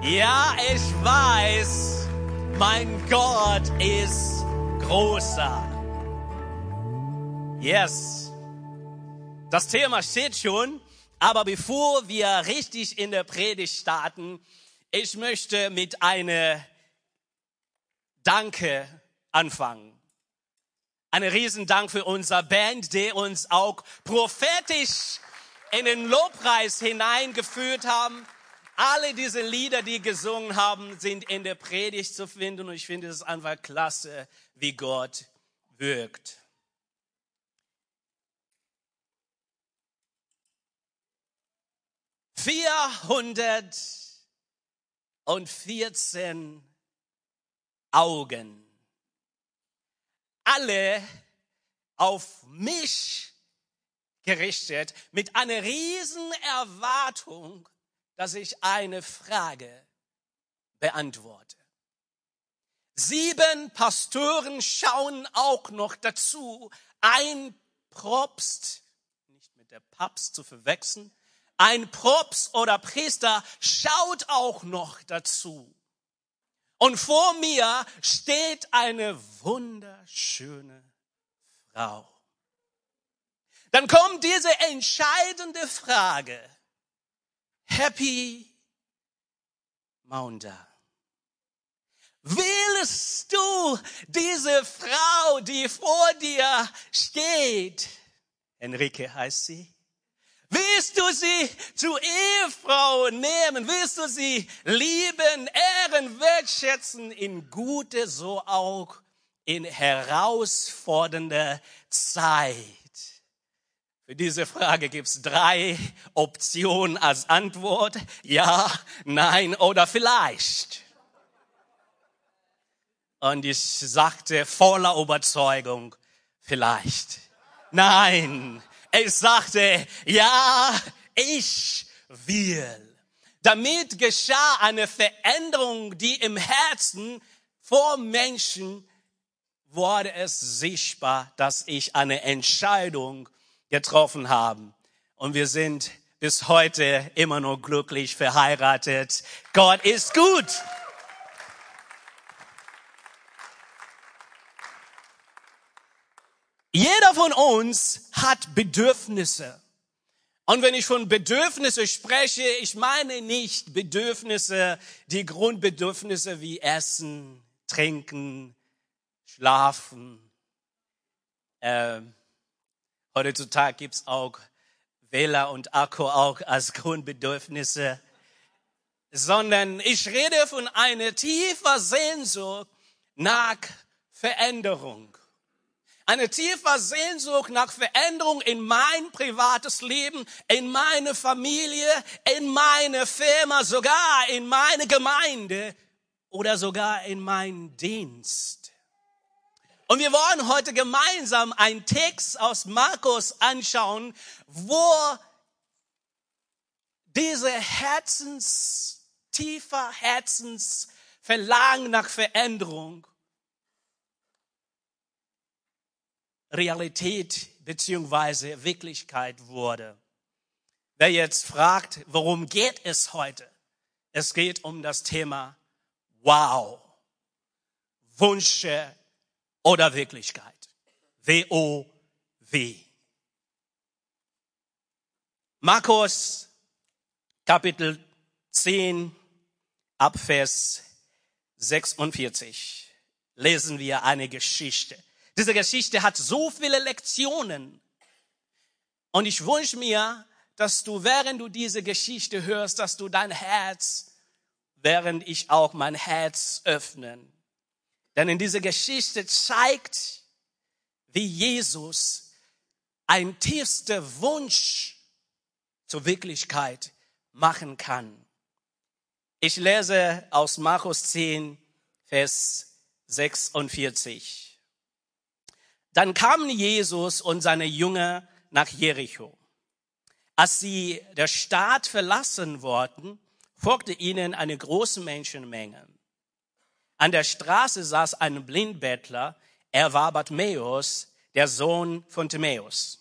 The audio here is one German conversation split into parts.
Ja, ich weiß, mein Gott ist großer. Yes. Das Thema steht schon, aber bevor wir richtig in der Predigt starten, ich möchte mit einer Danke anfangen. Eine Riesendank für unser Band, die uns auch prophetisch in den Lobpreis hineingeführt haben. Alle diese Lieder, die gesungen haben, sind in der Predigt zu finden und ich finde es einfach klasse, wie Gott wirkt. Vierhundertvierzehn Augen. Alle auf mich gerichtet mit einer riesen Erwartung dass ich eine Frage beantworte. Sieben Pastoren schauen auch noch dazu. Ein Propst, nicht mit der Papst zu verwechseln, ein Propst oder Priester schaut auch noch dazu. Und vor mir steht eine wunderschöne Frau. Dann kommt diese entscheidende Frage. Happy Maunda. Willst du diese Frau, die vor dir steht, Enrique heißt sie, Willst du sie zur Ehefrau nehmen? Willst du sie lieben, ehren, wertschätzen in gute, so auch in herausfordernde Zeit? Für diese Frage gibt es drei Optionen als Antwort. Ja, nein oder vielleicht. Und ich sagte voller Überzeugung, vielleicht. Nein, ich sagte, ja, ich will. Damit geschah eine Veränderung, die im Herzen vor Menschen wurde es sichtbar, dass ich eine Entscheidung getroffen haben. Und wir sind bis heute immer nur glücklich verheiratet. Gott ist gut. Jeder von uns hat Bedürfnisse. Und wenn ich von Bedürfnisse spreche, ich meine nicht Bedürfnisse, die Grundbedürfnisse wie Essen, Trinken, Schlafen, äh, Heutzutage gibt's auch Wähler und Akku auch als Grundbedürfnisse, sondern ich rede von einer tiefer Sehnsucht nach Veränderung. Eine tiefer Sehnsucht nach Veränderung in mein privates Leben, in meine Familie, in meine Firma, sogar in meine Gemeinde oder sogar in meinen Dienst. Und wir wollen heute gemeinsam einen Text aus Markus anschauen, wo diese Herzens, tiefer Herzensverlangen nach Veränderung Realität beziehungsweise Wirklichkeit wurde. Wer jetzt fragt, worum geht es heute? Es geht um das Thema Wow. Wünsche oder Wirklichkeit. W-O-W. Markus Kapitel 10 ab Vers 46 lesen wir eine Geschichte. Diese Geschichte hat so viele Lektionen. Und ich wünsche mir, dass du, während du diese Geschichte hörst, dass du dein Herz, während ich auch mein Herz öffnen, denn in dieser Geschichte zeigt, wie Jesus ein tiefster Wunsch zur Wirklichkeit machen kann. Ich lese aus Markus 10, Vers 46. Dann kamen Jesus und seine Jünger nach Jericho. Als sie der Stadt verlassen wollten, folgte ihnen eine große Menschenmenge. An der Straße saß ein Blindbettler. Er war Bartimäus, der Sohn von Timäus.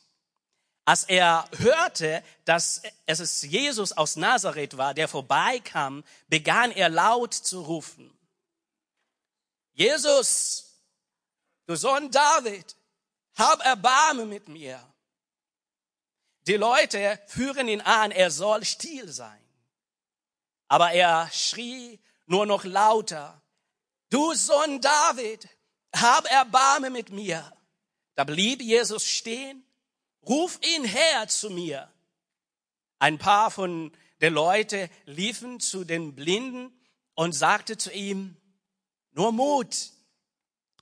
als er hörte, dass es Jesus aus Nazareth war, der vorbeikam, begann er laut zu rufen. Jesus, du Sohn David, hab Erbarme mit mir. Die Leute führen ihn an, er soll still sein. Aber er schrie nur noch lauter, du Sohn David, hab Erbarme mit mir. Da blieb Jesus stehen ruf ihn her zu mir. Ein paar von den Leuten liefen zu den Blinden und sagte zu ihm, nur Mut,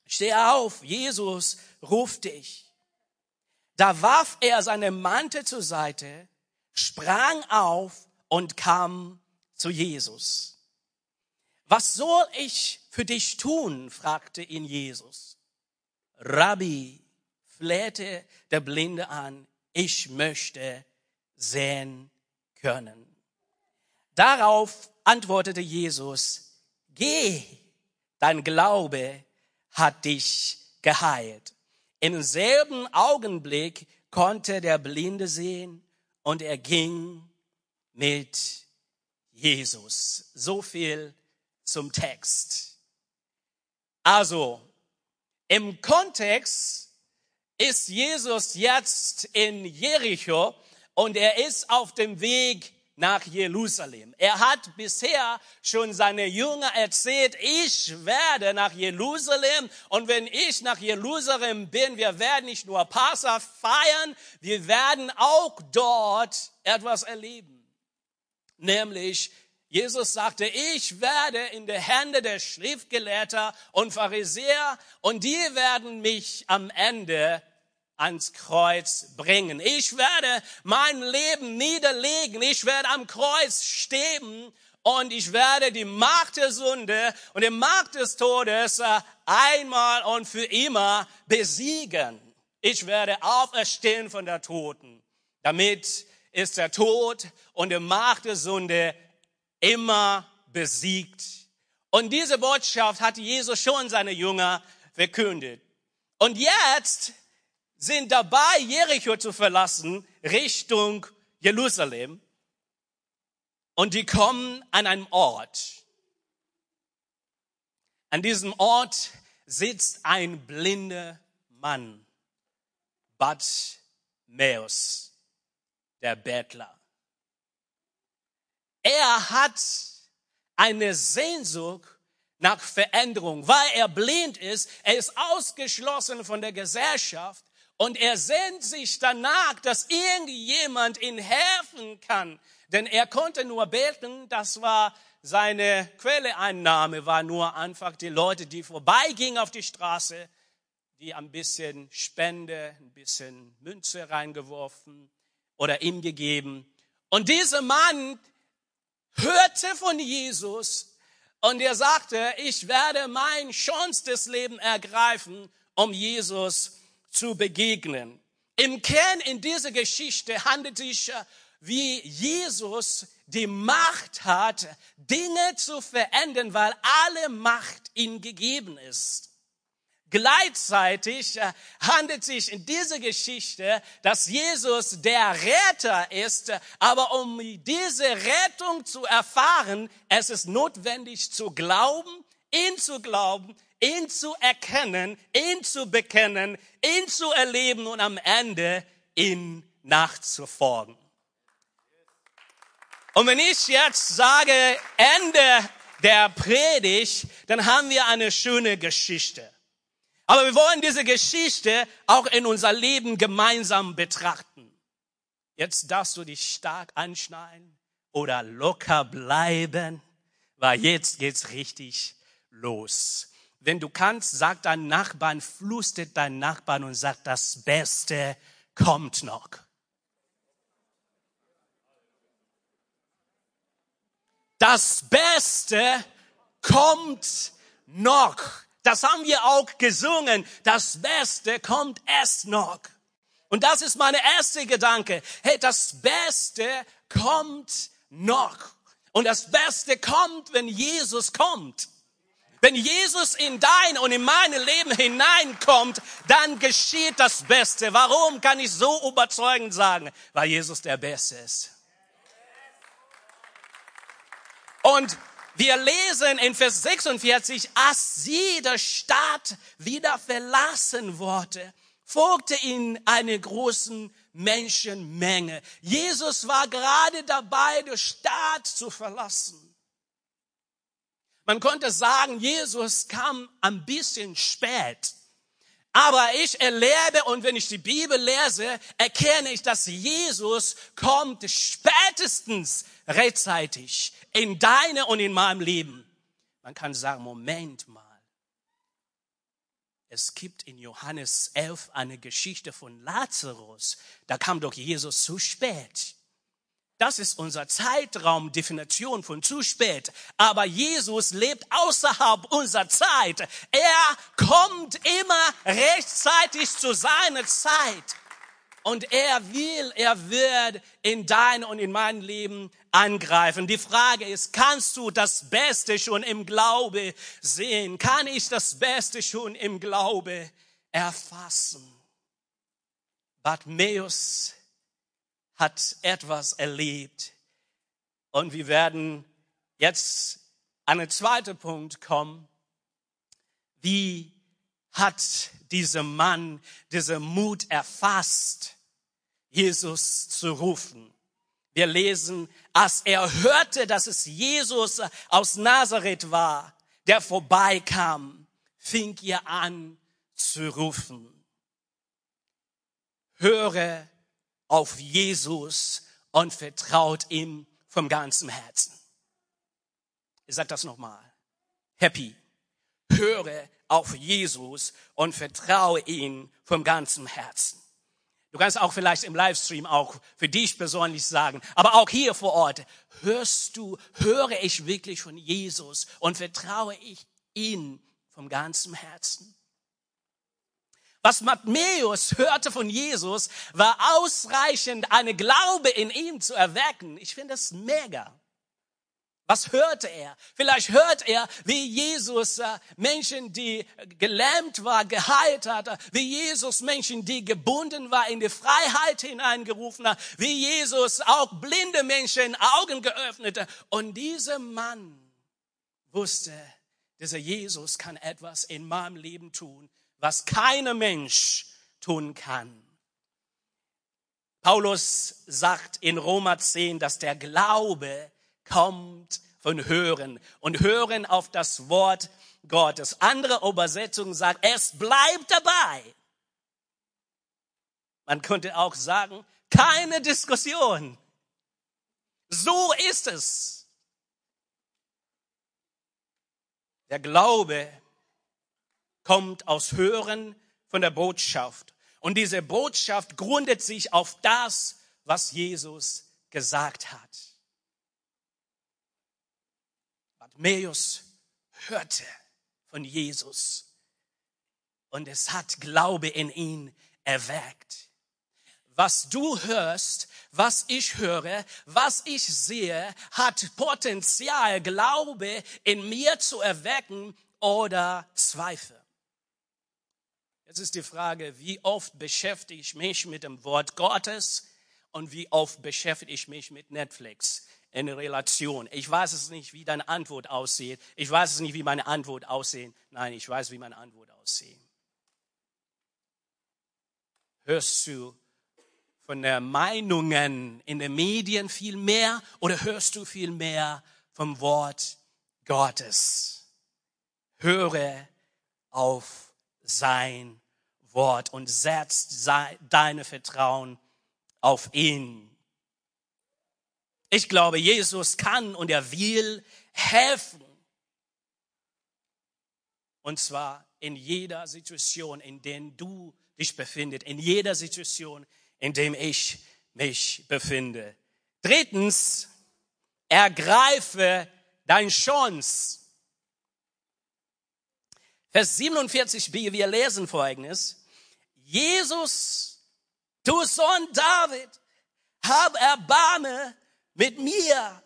steh auf, Jesus ruft dich. Da warf er seine Mantel zur Seite, sprang auf und kam zu Jesus. Was soll ich für dich tun? fragte ihn Jesus. Rabbi, flehte der Blinde an, ich möchte sehen können. Darauf antwortete Jesus, geh, dein Glaube hat dich geheilt. Im selben Augenblick konnte der Blinde sehen und er ging mit Jesus. So viel zum Text. Also, im Kontext ist Jesus jetzt in Jericho und er ist auf dem Weg nach Jerusalem. Er hat bisher schon seine Jünger erzählt, ich werde nach Jerusalem und wenn ich nach Jerusalem bin, wir werden nicht nur Passa feiern, wir werden auch dort etwas erleben. Nämlich Jesus sagte, ich werde in die Hände der Schriftgelehrter und Pharisäer und die werden mich am Ende ans Kreuz bringen. Ich werde mein Leben niederlegen. Ich werde am Kreuz stehen und ich werde die Macht der Sünde und die Macht des Todes äh, einmal und für immer besiegen. Ich werde auferstehen von der Toten. Damit ist der Tod und die Macht der Sünde immer besiegt. Und diese Botschaft hat Jesus schon seine Jünger verkündet. Und jetzt sind dabei, Jericho zu verlassen, Richtung Jerusalem. Und die kommen an einem Ort. An diesem Ort sitzt ein blinder Mann, Bartimäus, der Bettler. Er hat eine Sehnsucht nach Veränderung, weil er blind ist. Er ist ausgeschlossen von der Gesellschaft und er sehnt sich danach, dass irgendjemand ihn helfen kann. Denn er konnte nur beten, das war seine Quelleeinnahme, war nur einfach die Leute, die vorbeigingen auf die Straße, die ein bisschen Spende, ein bisschen Münze reingeworfen oder ihm gegeben. Und dieser Mann hörte von Jesus und er sagte, ich werde mein schönstes Leben ergreifen, um Jesus zu begegnen. Im Kern in dieser Geschichte handelt es sich, wie Jesus die Macht hat, Dinge zu verändern, weil alle Macht ihm gegeben ist. Gleichzeitig äh, handelt sich in dieser Geschichte, dass Jesus der Retter ist, aber um diese Rettung zu erfahren, es ist notwendig zu glauben, ihn zu glauben, ihn zu erkennen, ihn zu bekennen, ihn zu erleben und am Ende ihn nachzufolgen. Und wenn ich jetzt sage Ende der Predigt, dann haben wir eine schöne Geschichte. Aber wir wollen diese Geschichte auch in unser Leben gemeinsam betrachten. Jetzt darfst du dich stark anschneiden oder locker bleiben, weil jetzt geht's richtig los. Wenn du kannst, sag deinen Nachbarn, flustet deinen Nachbarn und sag, das Beste kommt noch. Das Beste kommt noch. Das haben wir auch gesungen. Das Beste kommt erst noch. Und das ist meine erste Gedanke. Hey, das Beste kommt noch. Und das Beste kommt, wenn Jesus kommt. Wenn Jesus in dein und in mein Leben hineinkommt, dann geschieht das Beste. Warum kann ich so überzeugend sagen? Weil Jesus der Beste ist. Und wir lesen in Vers 46, als sie der Stadt wieder verlassen wurde, folgte ihnen eine große Menschenmenge. Jesus war gerade dabei, die Stadt zu verlassen. Man konnte sagen, Jesus kam ein bisschen spät. Aber ich erlebe und wenn ich die Bibel lese, erkenne ich, dass Jesus kommt spätestens rechtzeitig in deine und in meinem Leben. Man kann sagen, Moment mal. Es gibt in Johannes 11 eine Geschichte von Lazarus. Da kam doch Jesus zu spät. Das ist unser Zeitraumdefinition von zu spät. Aber Jesus lebt außerhalb unserer Zeit. Er kommt immer rechtzeitig zu seiner Zeit. Und er will, er wird in dein und in mein Leben angreifen. Die Frage ist, kannst du das Beste schon im Glaube sehen? Kann ich das Beste schon im Glaube erfassen? Bartmäus hat etwas erlebt. Und wir werden jetzt an den zweiten Punkt kommen. Wie hat dieser Mann dieser Mut erfasst, Jesus zu rufen? Wir lesen, als er hörte, dass es Jesus aus Nazareth war, der vorbeikam, fing er an zu rufen. Höre auf Jesus und vertraut ihm vom ganzen Herzen. Ich sage das nochmal. Happy. Höre auf Jesus und vertraue ihm vom ganzen Herzen. Du kannst auch vielleicht im Livestream auch für dich persönlich sagen, aber auch hier vor Ort, hörst du, höre ich wirklich von Jesus und vertraue ich ihm vom ganzen Herzen? Was Matthäus hörte von Jesus, war ausreichend, eine Glaube in ihm zu erwecken. Ich finde das mega. Was hörte er? Vielleicht hört er, wie Jesus äh, Menschen, die gelähmt war, geheilt hat, wie Jesus Menschen, die gebunden war, in die Freiheit hineingerufen hat, wie Jesus auch blinde Menschen Augen geöffnet hat. Und dieser Mann wusste, dieser Jesus kann etwas in meinem Leben tun, was keiner Mensch tun kann. Paulus sagt in Roma 10, dass der Glaube kommt von Hören und Hören auf das Wort Gottes. Andere Übersetzung sagt, es bleibt dabei. Man könnte auch sagen, keine Diskussion. So ist es. Der Glaube kommt aus Hören von der Botschaft. Und diese Botschaft gründet sich auf das, was Jesus gesagt hat. Bartimäus hörte von Jesus und es hat Glaube in ihn erweckt. Was du hörst, was ich höre, was ich sehe, hat Potenzial, Glaube in mir zu erwecken oder Zweifel. Jetzt ist die Frage, wie oft beschäftige ich mich mit dem Wort Gottes und wie oft beschäftige ich mich mit Netflix in Relation. Ich weiß es nicht, wie deine Antwort aussieht. Ich weiß es nicht, wie meine Antwort aussehen. Nein, ich weiß, wie meine Antwort aussieht. Hörst du von den Meinungen in den Medien viel mehr oder hörst du viel mehr vom Wort Gottes? Höre auf sein Wort und setzt deine Vertrauen auf ihn. Ich glaube, Jesus kann und er will helfen. Und zwar in jeder Situation, in der du dich befindest, in jeder Situation, in der ich mich befinde. Drittens, ergreife deine Chance. Vers 47b, wir lesen folgendes. Jesus, du Sohn David, hab Erbarme mit mir.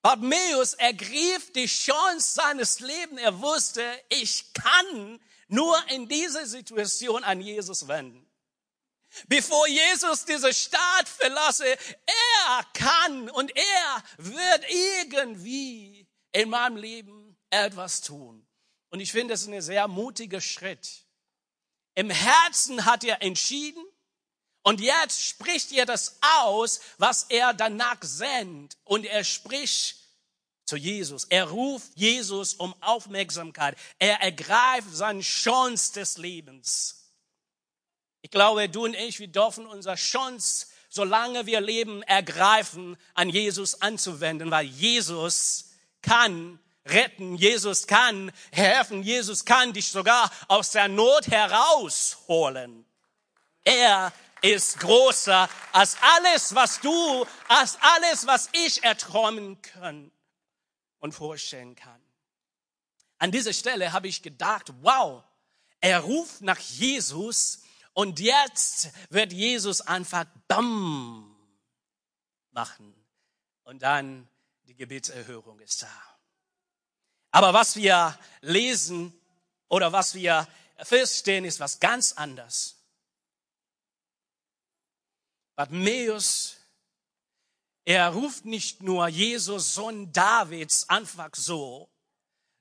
Bartimäus ergriff die Chance seines Lebens. Er wusste, ich kann nur in dieser Situation an Jesus wenden. Bevor Jesus diese Stadt verlasse, er kann und er wird irgendwie in meinem Leben etwas tun. Und ich finde, es ist ein sehr mutiger Schritt. Im Herzen hat er entschieden und jetzt spricht er das aus, was er danach sendet. Und er spricht zu Jesus. Er ruft Jesus um Aufmerksamkeit. Er ergreift seine Chance des Lebens. Ich glaube, du und ich, wir dürfen unsere Chance, solange wir leben, ergreifen, an Jesus anzuwenden, weil Jesus kann retten, Jesus kann helfen, Jesus kann dich sogar aus der Not herausholen. Er ist größer als alles, was du, als alles, was ich erträumen kann und vorstellen kann. An dieser Stelle habe ich gedacht, wow, er ruft nach Jesus und jetzt wird Jesus einfach BAM machen. Und dann die Gebetserhörung ist da. Aber was wir lesen oder was wir feststellen, ist was ganz anderes. Bartimäus, er ruft nicht nur Jesus, Sohn Davids, einfach so,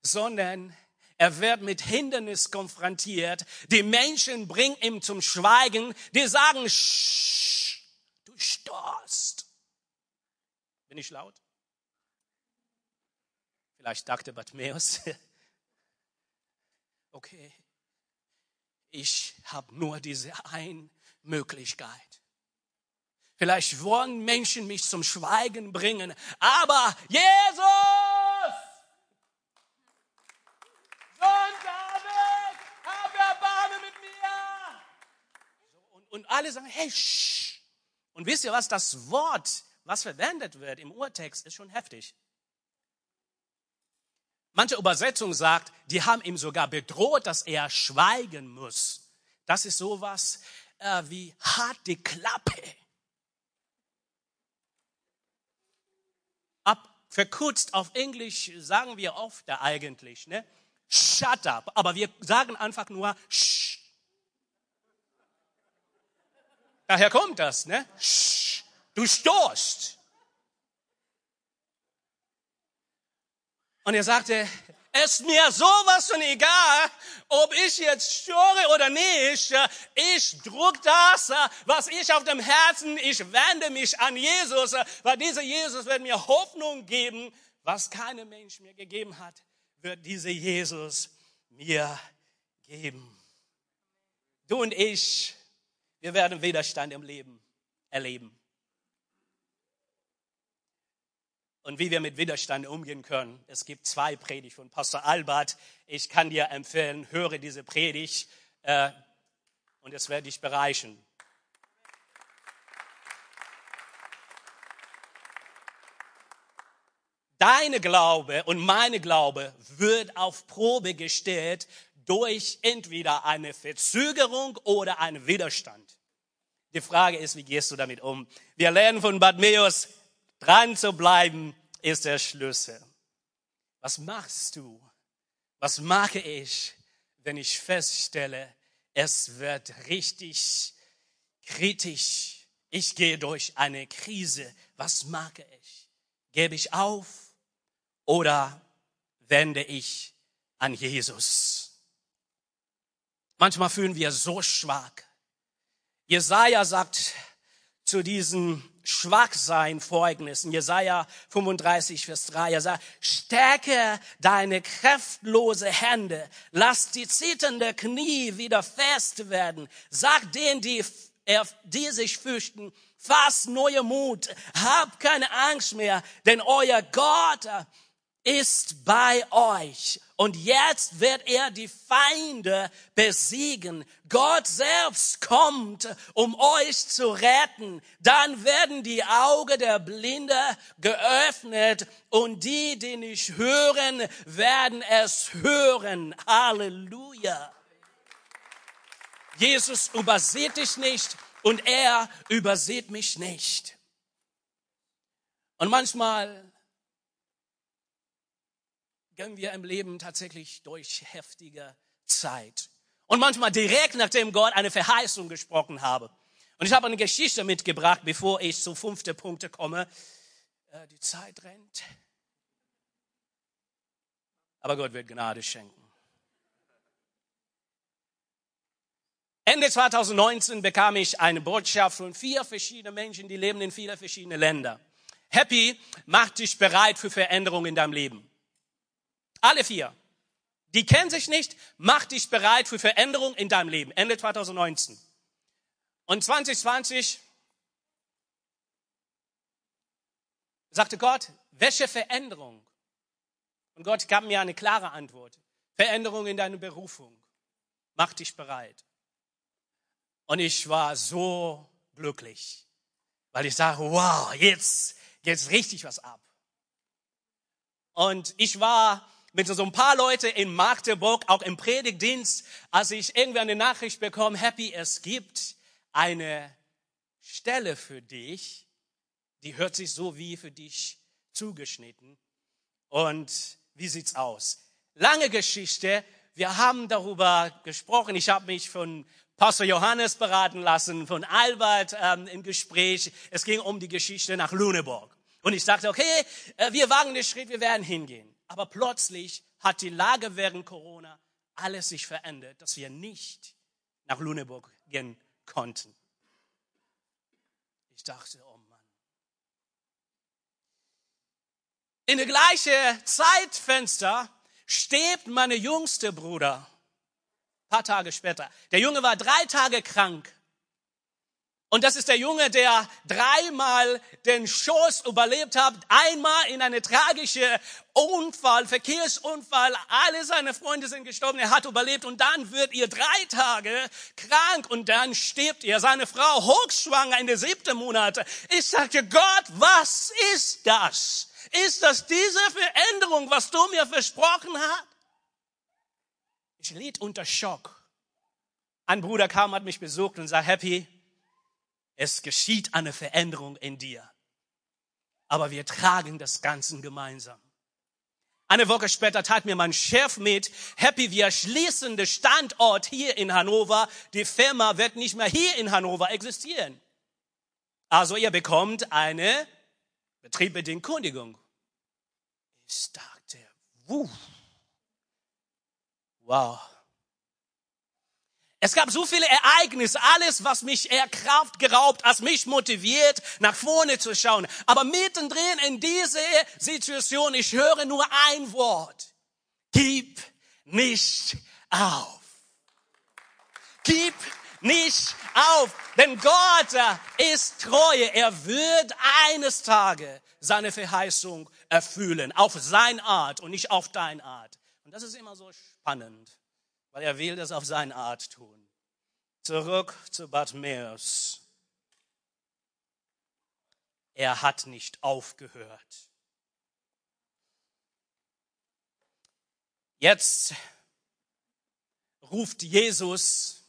sondern er wird mit Hindernis konfrontiert. Die Menschen bringen ihm zum Schweigen. Die sagen, Shh, du störst. Bin ich laut? Vielleicht dachte Bartimäus, okay, ich habe nur diese eine Möglichkeit. Vielleicht wollen Menschen mich zum Schweigen bringen, aber Jesus! und alle sagen, hey, shh. Und wisst ihr was, das Wort, was verwendet wird im Urtext, ist schon heftig. Manche Übersetzung sagt, die haben ihm sogar bedroht, dass er schweigen muss. Das ist sowas äh, wie hart die Klappe. Ab, verkürzt auf Englisch sagen wir oft da eigentlich, ne? Shut up. Aber wir sagen einfach nur, shh. Daher kommt das, ne? Sch, du stoßt. Und er sagte, es ist mir sowas von egal, ob ich jetzt störe oder nicht. Ich druck das, was ich auf dem Herzen, ich wende mich an Jesus, weil dieser Jesus wird mir Hoffnung geben, was kein Mensch mir gegeben hat, wird dieser Jesus mir geben. Du und ich wir werden Widerstand im Leben erleben. Und wie wir mit Widerstand umgehen können. Es gibt zwei Predigt von Pastor Albert. Ich kann dir empfehlen, höre diese Predigt äh, und es wird dich bereichen. Deine Glaube und meine Glaube wird auf Probe gestellt durch entweder eine Verzögerung oder einen Widerstand. Die Frage ist, wie gehst du damit um? Wir lernen von Bartimäus, dran zu bleiben ist der Schlüssel. Was machst du? Was mache ich, wenn ich feststelle, es wird richtig kritisch. Ich gehe durch eine Krise. Was mache ich? Gebe ich auf oder wende ich an Jesus? Manchmal fühlen wir so schwach. Jesaja sagt zu diesen Schwachsein Folgendes. Jesaja 35, Vers 3. Er sagt, stärke deine kräftlose Hände. Lass die zitternde Knie wieder fest werden. Sag denen, die, die sich fürchten, fass neue Mut. Hab keine Angst mehr, denn euer Gott ist bei euch. Und jetzt wird er die Feinde besiegen. Gott selbst kommt, um euch zu retten. Dann werden die Augen der Blinde geöffnet und die, die nicht hören, werden es hören. Halleluja. Jesus übersieht dich nicht und er übersieht mich nicht. Und manchmal gehen wir im Leben tatsächlich durch heftige Zeit. Und manchmal direkt nachdem Gott eine Verheißung gesprochen habe. Und ich habe eine Geschichte mitgebracht, bevor ich zu fünfte Punkte komme. Äh, die Zeit rennt. Aber Gott wird Gnade schenken. Ende 2019 bekam ich eine Botschaft von vier verschiedenen Menschen, die leben in vier verschiedenen Ländern. Happy macht dich bereit für Veränderung in deinem Leben. Alle vier. Die kennen sich nicht, macht dich bereit für Veränderung in deinem Leben. Ende 2019. Und 2020 sagte Gott, welche Veränderung? Und Gott gab mir eine klare Antwort. Veränderung in deiner Berufung. Mach dich bereit. Und ich war so glücklich, weil ich sage, wow, jetzt, jetzt richtig was ab. Und ich war mit so ein paar Leute in Magdeburg, auch im Predigtdienst, als ich irgendwie eine Nachricht bekomme, Happy, es gibt eine Stelle für dich, die hört sich so wie für dich zugeschnitten. Und wie sieht's aus? Lange Geschichte. Wir haben darüber gesprochen. Ich habe mich von Pastor Johannes beraten lassen, von Albert ähm, im Gespräch. Es ging um die Geschichte nach Lüneburg. Und ich sagte, okay, äh, wir wagen den Schritt, wir werden hingehen. Aber plötzlich hat die Lage während Corona alles sich verändert, dass wir nicht nach Lüneburg gehen konnten. Ich dachte, oh Mann. In der gleichen Zeitfenster stirbt meine jüngste Bruder. Ein paar Tage später. Der Junge war drei Tage krank. Und das ist der Junge, der dreimal den Schoß überlebt hat, einmal in eine tragische Unfall, Verkehrsunfall. Alle seine Freunde sind gestorben, er hat überlebt und dann wird ihr drei Tage krank und dann stirbt ihr. Seine Frau hochschwanger in der siebten Monate. Ich sagte, Gott, was ist das? Ist das diese Veränderung, was du mir versprochen hast? Ich litt unter Schock. Ein Bruder kam, hat mich besucht und sagt, Happy, es geschieht eine Veränderung in dir. Aber wir tragen das Ganze gemeinsam. Eine Woche später tat mir mein Chef mit, Happy, wir schließen den Standort hier in Hannover. Die Firma wird nicht mehr hier in Hannover existieren. Also ihr bekommt eine betriebbedingte Kündigung. Ich dachte, wuh, wow. Es gab so viele Ereignisse, alles, was mich eher Kraft geraubt, als mich motiviert, nach vorne zu schauen. Aber mittendrin in diese Situation, ich höre nur ein Wort. Gib nicht auf. Gib nicht auf, denn Gott ist treue. Er wird eines Tages seine Verheißung erfüllen, auf seine Art und nicht auf deine Art. Und das ist immer so spannend weil er will das auf seine Art tun. Zurück zu Bartimäus. Er hat nicht aufgehört. Jetzt ruft Jesus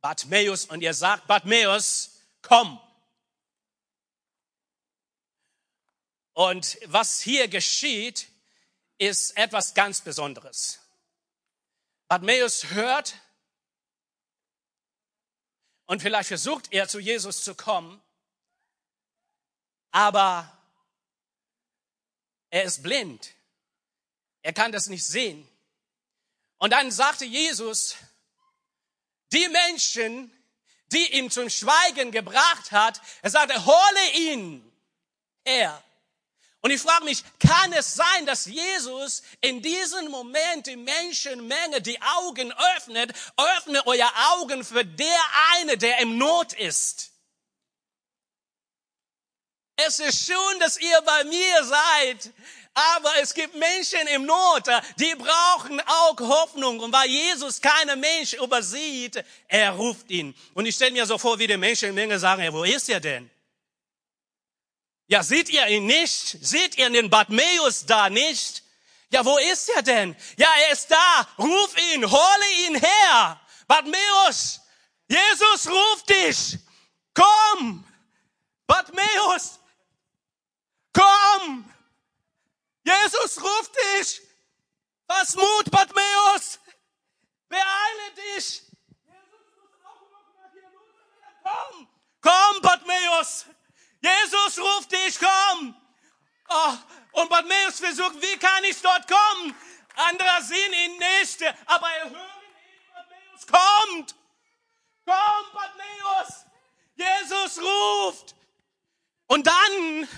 Bartimäus und er sagt, Bartimäus, komm. Und was hier geschieht, ist etwas ganz Besonderes. Bartimäus hört und vielleicht versucht er zu Jesus zu kommen, aber er ist blind. Er kann das nicht sehen. Und dann sagte Jesus, die Menschen, die ihn zum Schweigen gebracht hat, er sagte, hole ihn her. Und ich frage mich, kann es sein, dass Jesus in diesem Moment die Menschenmenge die Augen öffnet, öffne euer Augen für der eine, der im Not ist. Es ist schön, dass ihr bei mir seid, aber es gibt Menschen im Not, die brauchen auch Hoffnung. Und weil Jesus keine Mensch übersieht, er ruft ihn. Und ich stelle mir so vor, wie die Menschenmenge sagen, ja, wo ist er denn? Ja, seht ihr ihn nicht? Seht ihr den Bartmäus da nicht? Ja, wo ist er denn? Ja, er ist da. Ruf ihn, hole ihn her. Bartmäus, Jesus ruft dich. Komm. Bartmäus, komm. Jesus ruft dich. Was Mut, Bartimäus. Beeile dich. Komm, komm, Bartimäus. Jesus ruft dich, komm. Oh, und Bartimäus versucht, wie kann ich dort kommen? Andere sehen ihn nicht, aber er hört ihn, Bartimäus kommt. Komm, Bartimäus. Jesus ruft. Und dann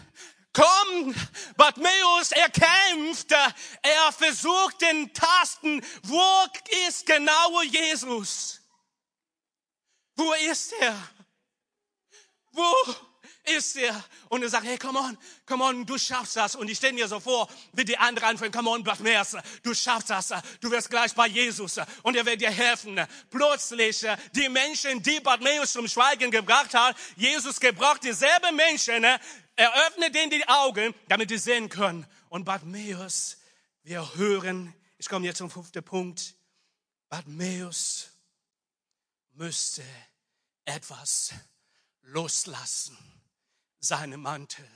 kommt Bartimäus, er kämpft, er versucht den Tasten, wo ist genau Jesus? Wo ist er? Wo ist er? Und er sagt, hey, come on, come on, du schaffst das. Und ich stelle mir so vor, wie die anderen anfangen, come on, Bartimäus, du schaffst das. Du wirst gleich bei Jesus und er wird dir helfen. Plötzlich, die Menschen, die Bartimäus zum Schweigen gebracht haben, Jesus gebraucht dieselbe Menschen, er öffnet denen die Augen, damit sie sehen können. Und Bartimäus, wir hören, ich komme jetzt zum fünften Punkt, Bartimäus müsste etwas loslassen, seinen Mantel.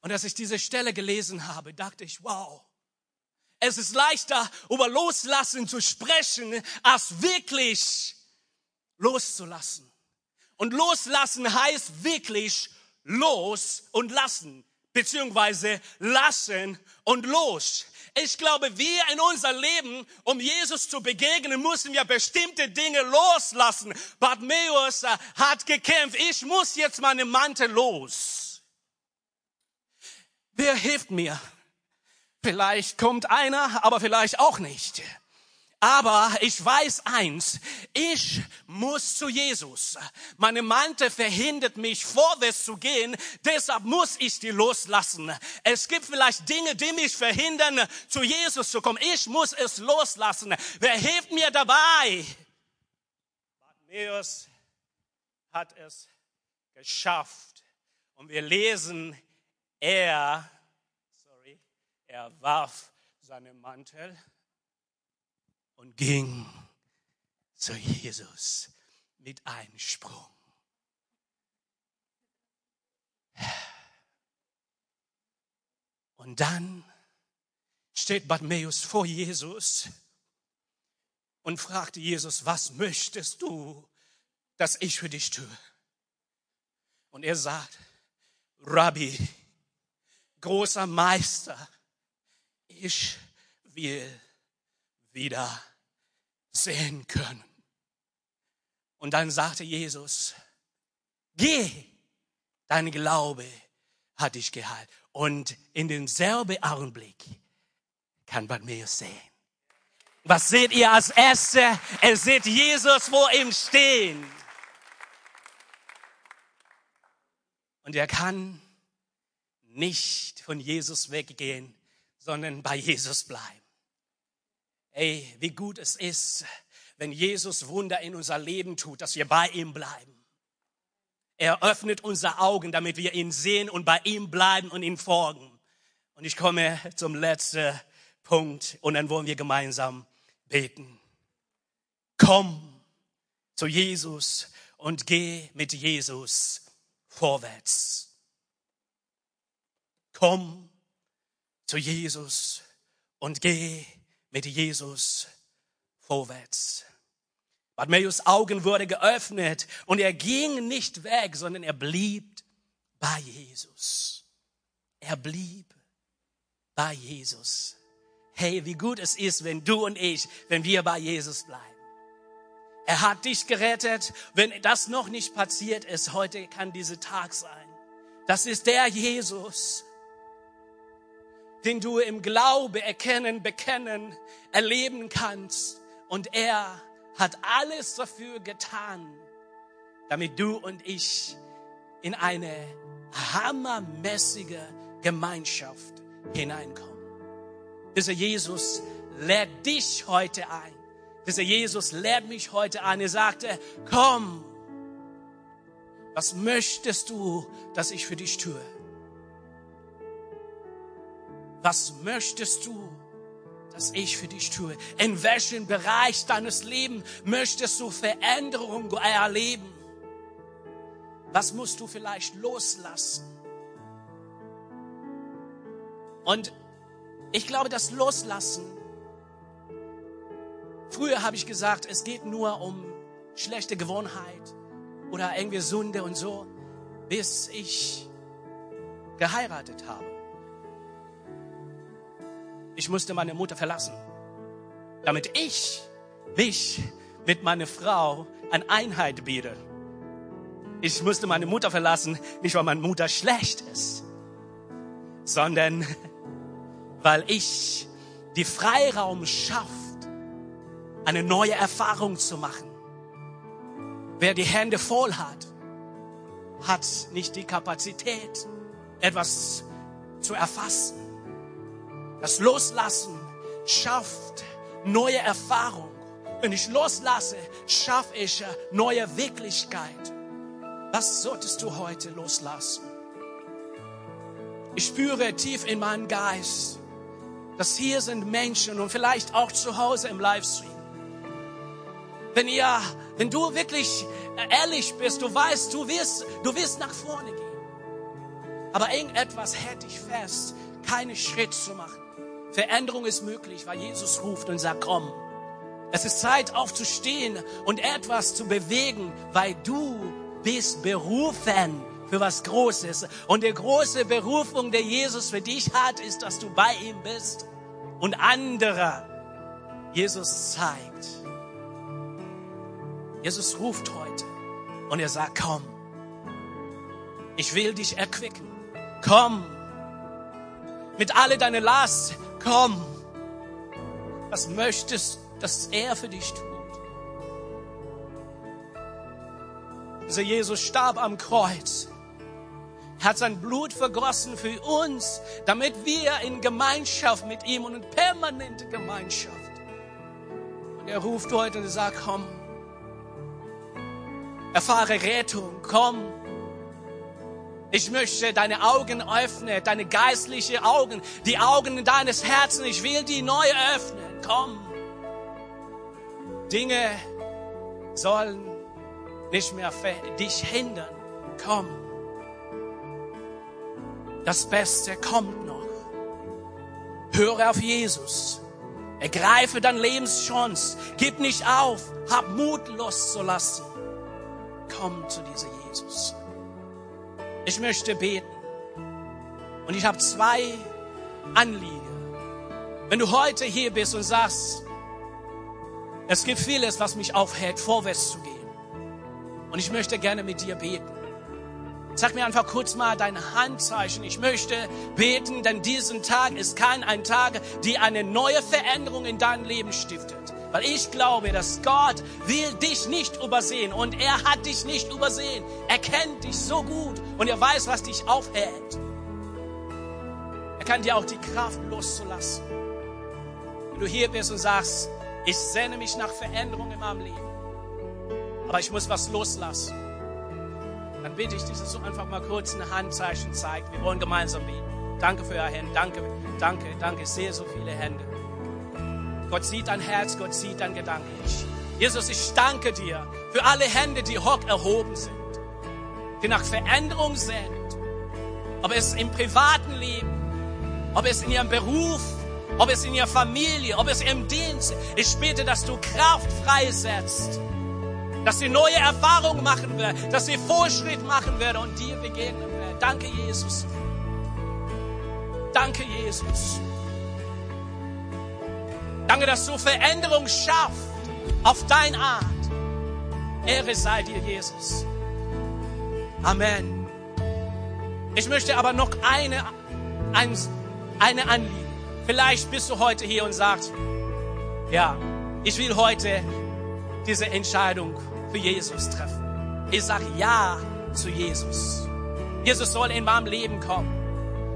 Und als ich diese Stelle gelesen habe, dachte ich, wow, es ist leichter, über Loslassen zu sprechen, als wirklich loszulassen. Und loslassen heißt wirklich los und lassen, beziehungsweise lassen und los. Ich glaube, wir in unser Leben, um Jesus zu begegnen, müssen wir bestimmte Dinge loslassen. Bartimäus äh, hat gekämpft. Ich muss jetzt meine Mantel los. Wer hilft mir? Vielleicht kommt einer, aber vielleicht auch nicht. Aber ich weiß eins, ich muss zu Jesus. Meine Mante verhindert mich, vorwärts zu gehen, deshalb muss ich die loslassen. Es gibt vielleicht Dinge, die mich verhindern, zu Jesus zu kommen. Ich muss es loslassen. Wer hilft mir dabei? Bartimäus hat es geschafft. Und wir lesen, er, sorry, er warf seinen Mantel und ging zu Jesus mit einem Sprung. Und dann steht Bartimäus vor Jesus und fragt Jesus, was möchtest du, dass ich für dich tue? Und er sagt, Rabbi, großer Meister, ich will wieder sehen können. Und dann sagte Jesus, geh, dein Glaube hat dich geheilt. Und in denselben Augenblick kann Bartimäus sehen. Was seht ihr als Erste? Er sieht Jesus vor ihm stehen. Und er kann nicht von Jesus weggehen, sondern bei Jesus bleiben. Ey, wie gut es ist, wenn Jesus Wunder in unser Leben tut, dass wir bei ihm bleiben. Er öffnet unsere Augen, damit wir ihn sehen und bei ihm bleiben und ihn folgen. Und ich komme zum letzten Punkt und dann wollen wir gemeinsam beten. Komm zu Jesus und geh mit Jesus vorwärts. Komm zu Jesus und geh mit Jesus vorwärts. Bartimäus Augen wurde geöffnet und er ging nicht weg, sondern er blieb bei Jesus. Er blieb bei Jesus. Hey, wie gut es ist, wenn du und ich, wenn wir bei Jesus bleiben. Er hat dich gerettet. Wenn das noch nicht passiert ist, heute kann dieser Tag sein. Das ist der Jesus, den du im Glaube erkennen, bekennen, erleben kannst. Und er hat alles dafür getan, damit du und ich in eine hammermäßige Gemeinschaft hineinkommen. Dieser Jesus lädt dich heute ein. Dieser Jesus lädt mich heute ein. Er sagte, komm, was möchtest du, dass ich für dich tue? Was möchtest du, dass ich für dich tue? In welchem Bereich deines Lebens möchtest du Veränderung erleben? Was musst du vielleicht loslassen? Und ich glaube, das Loslassen, früher habe ich gesagt, es geht nur um schlechte Gewohnheit oder irgendwie Sünde und so, bis ich geheiratet habe. Ich musste meine Mutter verlassen, damit ich mich mit meiner Frau an Einheit biete. Ich musste meine Mutter verlassen, nicht weil meine Mutter schlecht ist, sondern weil ich die Freiraum schafft, eine neue Erfahrung zu machen. Wer die Hände voll hat, hat nicht die Kapazität, etwas zu erfassen. Das Loslassen schafft neue Erfahrung. Wenn ich loslasse, schaffe ich neue Wirklichkeit. Was solltest du heute loslassen? Ich spüre tief in meinem Geist, dass hier sind Menschen und vielleicht auch zu Hause im Livestream. Wenn ihr, wenn du wirklich ehrlich bist, du weißt, du wirst, du wirst nach vorne gehen. Aber irgendetwas hält dich fest, keinen Schritt zu machen. Veränderung ist möglich, weil Jesus ruft und sagt, komm. Es ist Zeit aufzustehen und etwas zu bewegen, weil du bist berufen für was Großes. Und die große Berufung, der Jesus für dich hat, ist, dass du bei ihm bist und andere Jesus zeigt. Jesus ruft heute und er sagt, komm, ich will dich erquicken. Komm, mit alle deine Last, komm. Was möchtest, dass er für dich tut? Also Jesus starb am Kreuz. Hat sein Blut vergossen für uns, damit wir in Gemeinschaft mit ihm und in permanente Gemeinschaft. Und er ruft heute und sagt, komm, erfahre Rettung, komm. Ich möchte deine Augen öffnen, deine geistlichen Augen, die Augen deines Herzens. Ich will die neu öffnen. Komm. Dinge sollen nicht mehr dich hindern. Komm. Das Beste kommt noch. Höre auf Jesus. Ergreife deine Lebenschance. Gib nicht auf. Hab Mut loszulassen. Komm zu diesem Jesus. Ich möchte beten. Und ich habe zwei Anliegen. Wenn du heute hier bist und sagst, es gibt vieles, was mich aufhält, vorwärts zu gehen. Und ich möchte gerne mit dir beten. Sag mir einfach kurz mal dein Handzeichen. Ich möchte beten, denn diesen Tag ist kein ein Tag, die eine neue Veränderung in dein Leben stiftet. Weil ich glaube, dass Gott will dich nicht übersehen und er hat dich nicht übersehen. Er kennt dich so gut und er weiß, was dich aufhält. Er kann dir auch die Kraft loszulassen. Wenn du hier bist und sagst, ich sehne mich nach Veränderung in meinem Leben aber ich muss was loslassen. Dann bitte ich dich, dass du einfach mal kurz ein Handzeichen zeigt. Wir wollen gemeinsam beten. Danke für eure Hände. Danke, danke, danke. Ich sehe so viele Hände. Gott sieht dein Herz, Gott sieht dein Gedanken. Jesus, ich danke dir für alle Hände, die hoch erhoben sind, die nach Veränderung sind. Ob es im privaten Leben, ob es in ihrem Beruf, ob es in ihrer Familie, ob es im Dienst. Ich bete, dass du Kraft freisetzt dass sie neue Erfahrungen machen werden, dass sie Vorschritt machen werden und dir begegnen werden. Danke, Jesus. Danke, Jesus. Danke, dass du Veränderung schaffst auf deine Art. Ehre sei dir, Jesus. Amen. Ich möchte aber noch eine, ein, eine Anliegen. Vielleicht bist du heute hier und sagst, ja, ich will heute diese Entscheidung für Jesus treffen. Ich sage Ja zu Jesus. Jesus soll in meinem Leben kommen.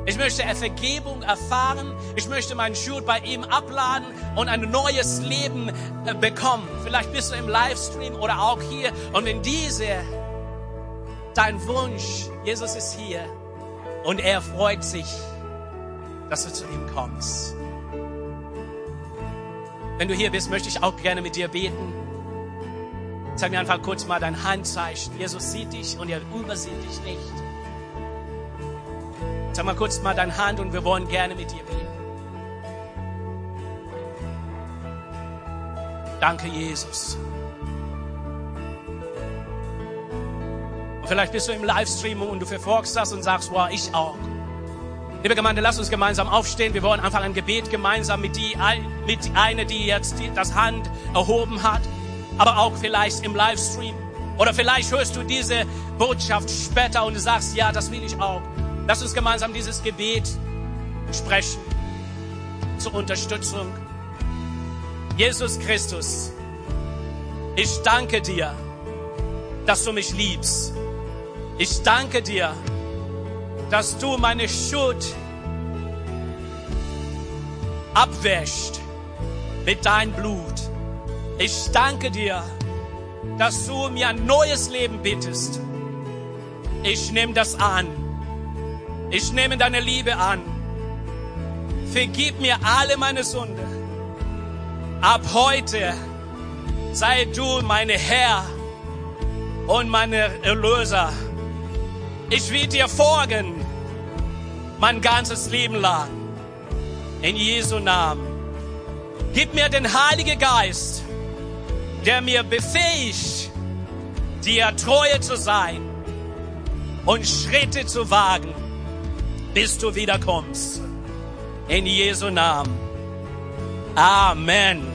Ich möchte Vergebung erfahren. Ich möchte meinen Schuld bei ihm abladen und ein neues Leben äh, bekommen. Vielleicht bist du im Livestream oder auch hier. Und wenn diese dein Wunsch, Jesus ist hier und er freut sich, dass du zu ihm kommst. Wenn du hier bist, möchte ich auch gerne mit dir beten. Zeig mir einfach kurz mal dein Handzeichen. Jesus sieht dich und er übersieht dich nicht. Sag mal kurz mal deine Hand und wir wollen gerne mit dir beten. Danke, Jesus. Und vielleicht bist du im Livestream und du verfolgst das und sagst, wow, ich auch. Liebe Gemeinde, lass uns gemeinsam aufstehen. Wir wollen einfach ein Gebet gemeinsam mit, die, mit einer, die jetzt die, das Hand erhoben hat, aber auch vielleicht im Livestream. Oder vielleicht hörst du diese Botschaft später und du sagst, ja, das will ich auch. Lass uns gemeinsam dieses Gebet sprechen zur Unterstützung. Jesus Christus, ich danke dir, dass du mich liebst. Ich danke dir, dass du meine Schuld abwäscht mit deinem Blut. Ich danke dir, dass du mir ein neues Leben bittest. Ich nehme das an. Ich nehme deine Liebe an. Vergib mir alle meine Sünde. Ab heute sei du meine Herr und meine Erlöser. Ich will dir folgen mein ganzes Leben lang. In Jesu Namen. Gib mir den Heiligen Geist, der mir befähigt, dir treue zu sein und Schritte zu wagen, bis du wiederkommst. In Jesu Namen. Amen.